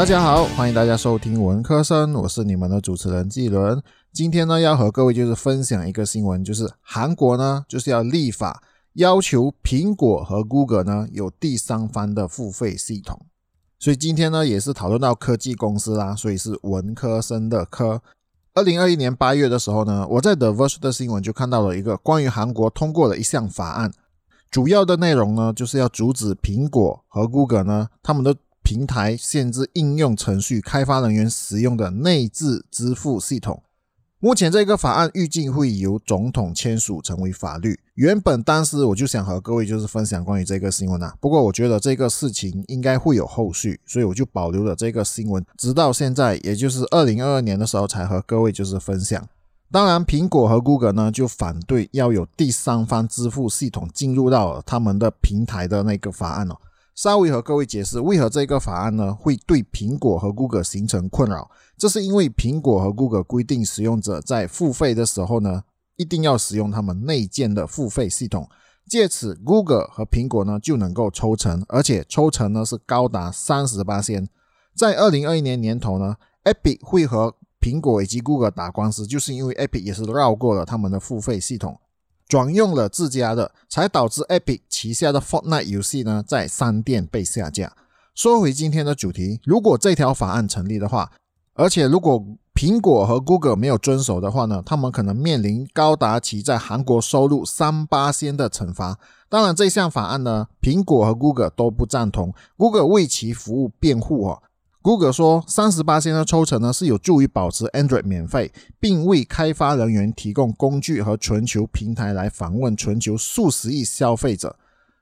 大家好，欢迎大家收听文科生，我是你们的主持人季伦。今天呢，要和各位就是分享一个新闻，就是韩国呢就是要立法要求苹果和 Google 呢有第三方的付费系统。所以今天呢也是讨论到科技公司啦，所以是文科生的科。二零二一年八月的时候呢，我在 The Verge 的新闻就看到了一个关于韩国通过了一项法案，主要的内容呢就是要阻止苹果和 Google 呢他们的。平台限制应用程序开发人员使用的内置支付系统。目前这个法案预计会由总统签署成为法律。原本当时我就想和各位就是分享关于这个新闻啊，不过我觉得这个事情应该会有后续，所以我就保留了这个新闻，直到现在，也就是二零二二年的时候才和各位就是分享。当然，苹果和 Google 呢就反对要有第三方支付系统进入到他们的平台的那个法案哦。稍微和各位解释，为何这个法案呢会对苹果和 Google 形成困扰？这是因为苹果和 Google 规定使用者在付费的时候呢，一定要使用他们内建的付费系统，借此 Google 和苹果呢就能够抽成，而且抽成呢是高达三十八仙。在二零二一年年头呢，Epic 会和苹果以及 Google 打官司，就是因为 Epic 也是绕过了他们的付费系统。转用了自家的，才导致 Epic 旗下的 Fortnite 游戏呢在商店被下架。说回今天的主题，如果这条法案成立的话，而且如果苹果和 Google 没有遵守的话呢，他们可能面临高达其在韩国收入三八仙的惩罚。当然，这项法案呢，苹果和 Google 都不赞同，Google 为其服务辩护哦。Google 说，三十八仙的抽成呢是有助于保持 Android 免费，并为开发人员提供工具和全球平台来访问全球数十亿消费者。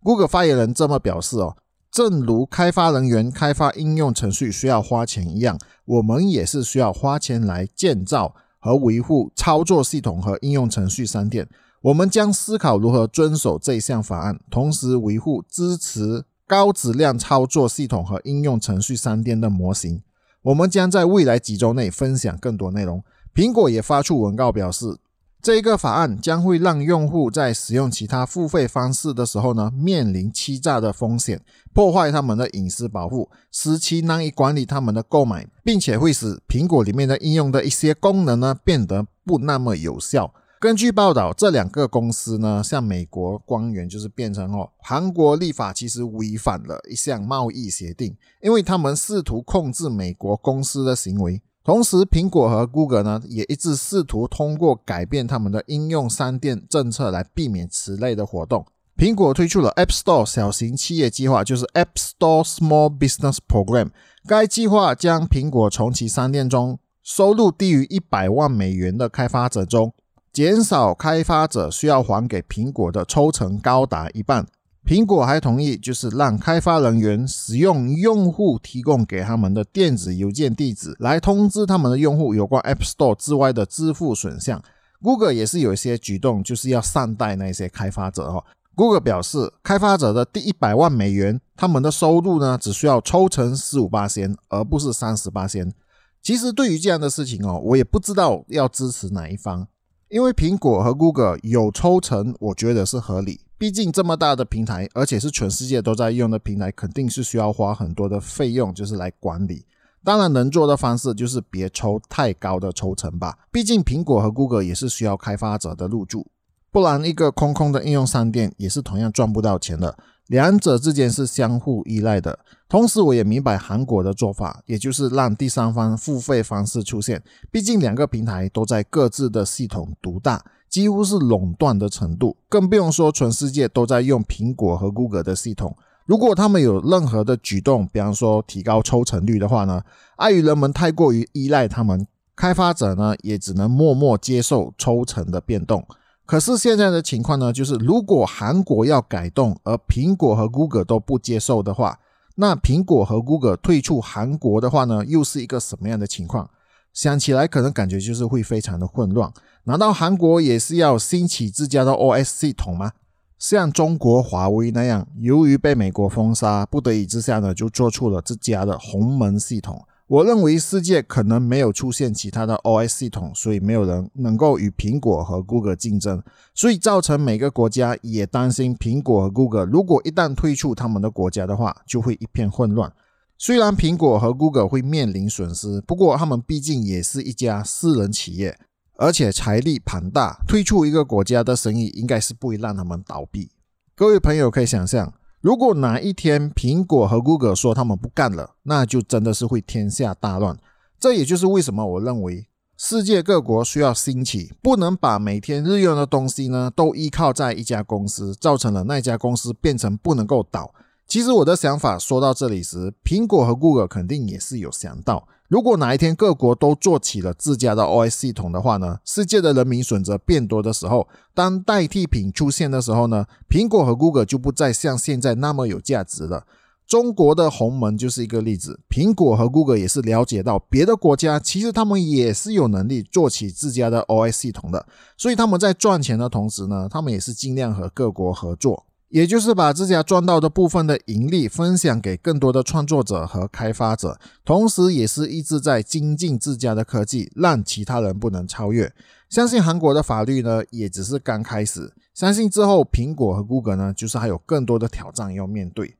Google 发言人这么表示哦，正如开发人员开发应用程序需要花钱一样，我们也是需要花钱来建造和维护操作系统和应用程序商店。我们将思考如何遵守这项法案，同时维护支持。高质量操作系统和应用程序商店的模型，我们将在未来几周内分享更多内容。苹果也发出文告表示，这一个法案将会让用户在使用其他付费方式的时候呢，面临欺诈的风险，破坏他们的隐私保护，使其难以管理他们的购买，并且会使苹果里面的应用的一些功能呢变得不那么有效。根据报道，这两个公司呢，向美国官员就是变成哦，韩国立法其实违反了一项贸易协定，因为他们试图控制美国公司的行为。同时，苹果和 Google 呢，也一直试图通过改变他们的应用商店政策来避免此类的活动。苹果推出了 App Store 小型企业计划，就是 App Store Small Business Program。该计划将苹果从其商店中收入低于一百万美元的开发者中。减少开发者需要还给苹果的抽成高达一半。苹果还同意，就是让开发人员使用用户提供给他们的电子邮件地址来通知他们的用户有关 App Store 之外的支付选项。Google 也是有一些举动，就是要善待那些开发者哦。Google 表示，开发者的第一百万美元，他们的收入呢只需要抽成十五八仙，而不是三十八仙。其实对于这样的事情哦，我也不知道要支持哪一方。因为苹果和 Google 有抽成，我觉得是合理。毕竟这么大的平台，而且是全世界都在用的平台，肯定是需要花很多的费用，就是来管理。当然，能做的方式就是别抽太高的抽成吧。毕竟苹果和 Google 也是需要开发者的入驻，不然一个空空的应用商店也是同样赚不到钱的。两者之间是相互依赖的。同时，我也明白韩国的做法，也就是让第三方付费方式出现。毕竟两个平台都在各自的系统独大，几乎是垄断的程度。更不用说全世界都在用苹果和 Google 的系统。如果他们有任何的举动，比方说提高抽成率的话呢？碍于人们太过于依赖他们，开发者呢也只能默默接受抽成的变动。可是现在的情况呢，就是如果韩国要改动，而苹果和 Google 都不接受的话，那苹果和 Google 退出韩国的话呢，又是一个什么样的情况？想起来可能感觉就是会非常的混乱。难道韩国也是要兴起自家的 OS 系统吗？像中国华为那样，由于被美国封杀，不得已之下呢，就做出了自家的鸿蒙系统。我认为世界可能没有出现其他的 OS 系统，所以没有人能够与苹果和 Google 竞争，所以造成每个国家也担心苹果和 Google 如果一旦退出他们的国家的话，就会一片混乱。虽然苹果和 Google 会面临损失，不过他们毕竟也是一家私人企业，而且财力庞大，退出一个国家的生意应该是不会让他们倒闭。各位朋友可以想象，如果哪一天苹果和 Google 说他们不干了，那就真的是会天下大乱。这也就是为什么我认为世界各国需要兴起，不能把每天日用的东西呢都依靠在一家公司，造成了那家公司变成不能够倒。其实我的想法说到这里时，苹果和 Google 肯定也是有想到，如果哪一天各国都做起了自家的 OS 系统的话呢，世界的人民选择变多的时候，当代替品出现的时候呢，苹果和 Google 就不再像现在那么有价值了。中国的鸿蒙就是一个例子，苹果和 Google 也是了解到别的国家其实他们也是有能力做起自家的 OS 系统的，所以他们在赚钱的同时呢，他们也是尽量和各国合作。也就是把自家赚到的部分的盈利分享给更多的创作者和开发者，同时也是一直在精进自家的科技，让其他人不能超越。相信韩国的法律呢，也只是刚开始。相信之后苹果和 Google 呢，就是还有更多的挑战要面对。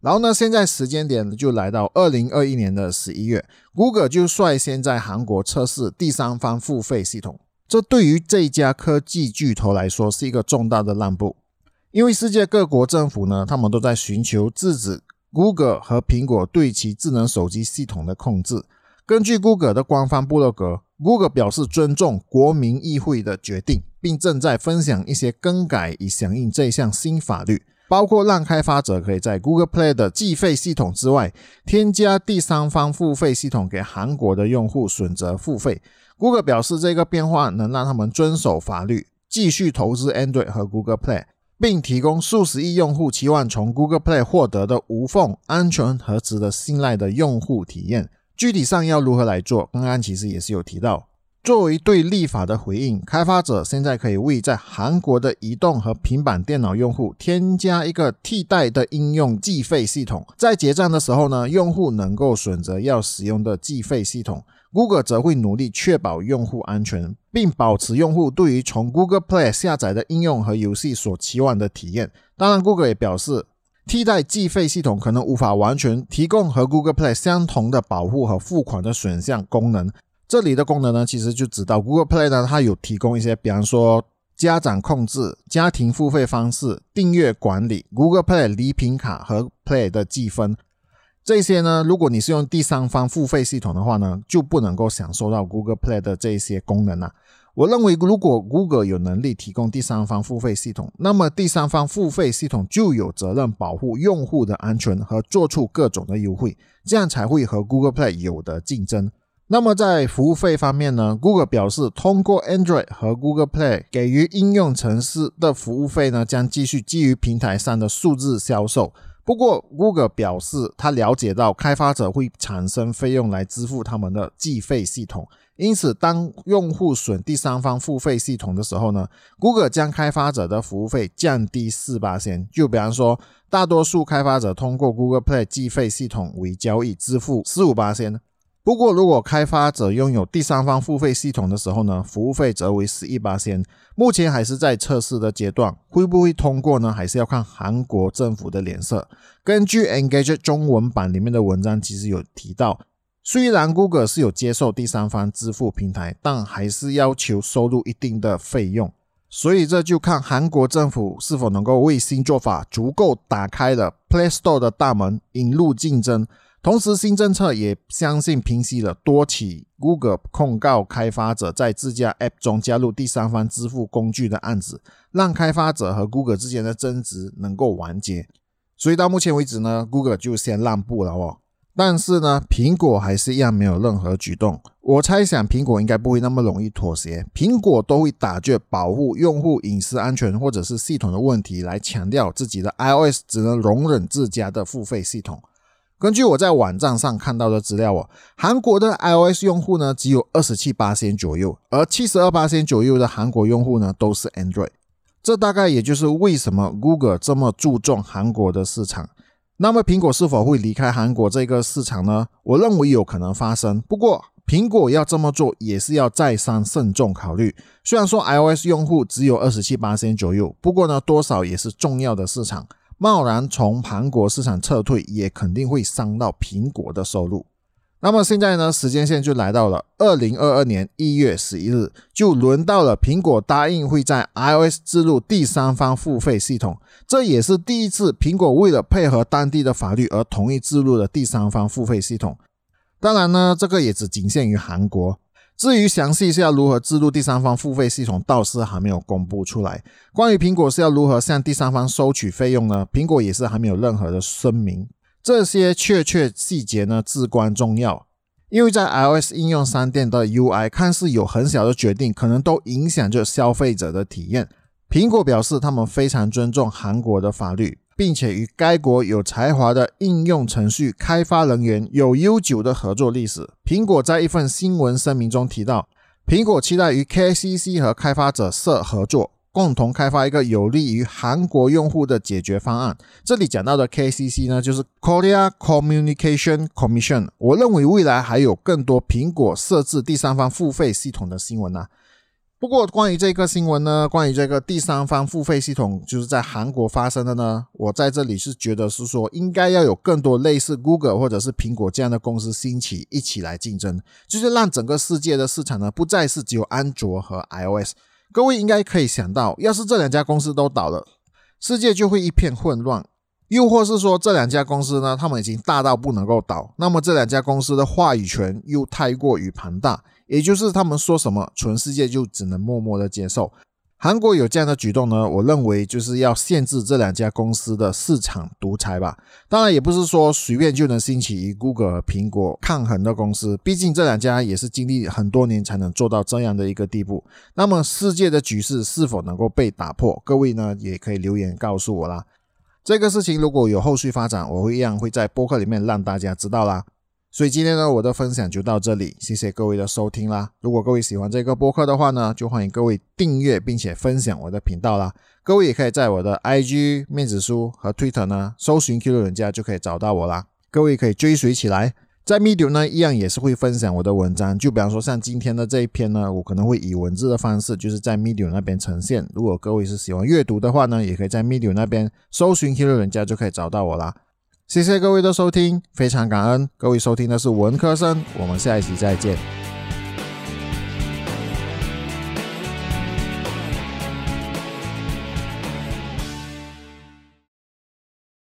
然后呢，现在时间点就来到二零二一年的十一月，Google 就率先在韩国测试第三方付费系统。这对于这家科技巨头来说是一个重大的让步。因为世界各国政府呢，他们都在寻求制止 Google 和苹果对其智能手机系统的控制。根据 Google 的官方部落格，Google 表示尊重国民议会的决定，并正在分享一些更改以响应这项新法律，包括让开发者可以在 Google Play 的计费系统之外，添加第三方付费系统给韩国的用户选择付费。Google 表示，这个变化能让他们遵守法律，继续投资 Android 和 Google Play。并提供数十亿用户期望从 Google Play 获得的无缝、安全和值得信赖的用户体验。具体上要如何来做？刚刚其实也是有提到。作为对立法的回应，开发者现在可以为在韩国的移动和平板电脑用户添加一个替代的应用计费系统。在结账的时候呢，用户能够选择要使用的计费系统。Google 则会努力确保用户安全，并保持用户对于从 Google Play 下载的应用和游戏所期望的体验。当然，Google 也表示，替代计费系统可能无法完全提供和 Google Play 相同的保护和付款的选项功能。这里的功能呢，其实就指到 Google Play 呢，它有提供一些，比方说家长控制、家庭付费方式、订阅管理、Google Play 礼品卡和 Play 的积分。这些呢，如果你是用第三方付费系统的话呢，就不能够享受到 Google Play 的这些功能了。我认为，如果 Google 有能力提供第三方付费系统，那么第三方付费系统就有责任保护用户的安全和做出各种的优惠，这样才会和 Google Play 有的竞争。那么在服务费方面呢，Google 表示，通过 Android 和 Google Play 给予应用程式的服务费呢，将继续基于平台上的数字销售。不过，Google 表示，他了解到开发者会产生费用来支付他们的计费系统，因此，当用户选第三方付费系统的时候呢，Google 将开发者的服务费降低四八先。就比方说，大多数开发者通过 Google Play 计费系统为交易支付十五八先。不过，如果开发者拥有第三方付费系统的时候呢，服务费则为十一八千。目前还是在测试的阶段，会不会通过呢？还是要看韩国政府的脸色。根据 Engage 中文版里面的文章，其实有提到，虽然 Google 是有接受第三方支付平台，但还是要求收入一定的费用。所以这就看韩国政府是否能够为新做法足够打开了 Play Store 的大门，引入竞争。同时，新政策也相信平息了多起 Google 控告开发者在自家 App 中加入第三方支付工具的案子，让开发者和 Google 之间的争执能够完结。所以到目前为止呢，Google 就先让步了哦。但是呢，苹果还是一样没有任何举动。我猜想，苹果应该不会那么容易妥协。苹果都会打着保护用户隐私安全或者是系统的问题来强调自己的 iOS 只能容忍自家的付费系统。根据我在网站上看到的资料哦，韩国的 iOS 用户呢只有二十七八千左右，而七十二八千左右的韩国用户呢都是 Android。这大概也就是为什么 Google 这么注重韩国的市场。那么苹果是否会离开韩国这个市场呢？我认为有可能发生。不过苹果要这么做也是要再三慎重考虑。虽然说 iOS 用户只有二十七八千左右，不过呢多少也是重要的市场。贸然从韩国市场撤退，也肯定会伤到苹果的收入。那么现在呢，时间线就来到了二零二二年一月十一日，就轮到了苹果答应会在 iOS 植入第三方付费系统，这也是第一次苹果为了配合当地的法律而同意植入的第三方付费系统。当然呢，这个也只仅限于韩国。至于详细是要如何植入第三方付费系统，倒是还没有公布出来。关于苹果是要如何向第三方收取费用呢？苹果也是还没有任何的声明。这些确切细节呢至关重要，因为在 iOS 应用商店的 UI 看似有很小的决定，可能都影响着消费者的体验。苹果表示，他们非常尊重韩国的法律，并且与该国有才华的应用程序开发人员有悠久的合作历史。苹果在一份新闻声明中提到，苹果期待与 KCC 和开发者社合作。共同开发一个有利于韩国用户的解决方案。这里讲到的 KCC 呢，就是 Korea Communication Commission。我认为未来还有更多苹果设置第三方付费系统的新闻呢。不过关于这个新闻呢，关于这个第三方付费系统就是在韩国发生的呢，我在这里是觉得是说应该要有更多类似 Google 或者是苹果这样的公司兴起，一起来竞争，就是让整个世界的市场呢不再是只有安卓和 iOS。各位应该可以想到，要是这两家公司都倒了，世界就会一片混乱；又或是说这两家公司呢，他们已经大到不能够倒，那么这两家公司的话语权又太过于庞大，也就是他们说什么，全世界就只能默默的接受。韩国有这样的举动呢？我认为就是要限制这两家公司的市场独裁吧。当然，也不是说随便就能兴起与 Google 和苹果抗衡的公司，毕竟这两家也是经历很多年才能做到这样的一个地步。那么，世界的局势是否能够被打破？各位呢，也可以留言告诉我啦。这个事情如果有后续发展，我会一样会在播客里面让大家知道啦。所以今天呢，我的分享就到这里，谢谢各位的收听啦。如果各位喜欢这个播客的话呢，就欢迎各位订阅并且分享我的频道啦。各位也可以在我的 IG 面子书和 Twitter 呢搜寻 Q 人家就可以找到我啦。各位可以追随起来，在 Medium 呢一样也是会分享我的文章，就比方说像今天的这一篇呢，我可能会以文字的方式就是在 Medium 那边呈现。如果各位是喜欢阅读的话呢，也可以在 Medium 那边搜寻 Q 人家就可以找到我啦。谢谢各位的收听，非常感恩各位收听的是文科生，我们下一期再见。